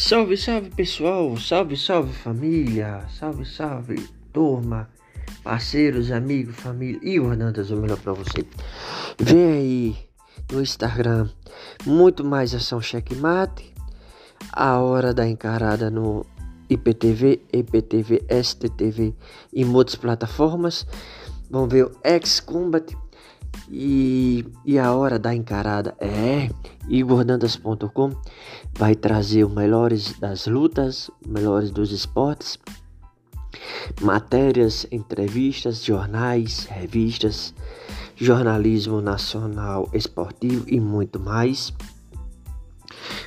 Salve, salve pessoal, salve, salve família, salve, salve turma, parceiros, amigos, família. E o Hernandes, o melhor para você. Vem aí no Instagram. Muito mais ação checkmate, a hora da encarada no IPTV, IPTV, STTV e muitas plataformas. Vamos ver o X-Combat e, e a hora da encarada é igordantas.com vai trazer os melhores das lutas, melhores dos esportes, matérias, entrevistas, jornais, revistas, jornalismo nacional esportivo e muito mais.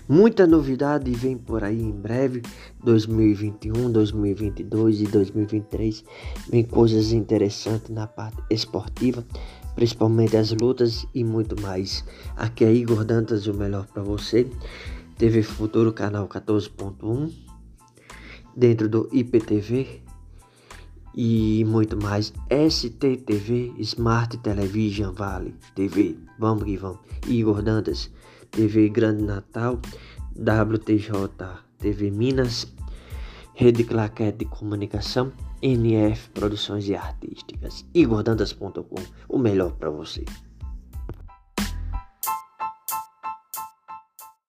Muita novidade vem por aí em breve, 2021, 2022 e 2023. Vem coisas interessantes na parte esportiva, principalmente as lutas e muito mais. Aqui é Igor Dantas, o melhor para você. TV Futuro, canal 14.1, dentro do IPTV e muito mais. STTV, Smart Television Vale TV. Vamos que vamos. Igor Dantas, TV Grande Natal, WTJ TV Minas, Rede Claquete de Comunicação, NF Produções e Artísticas. IgorDantas.com, o melhor para você.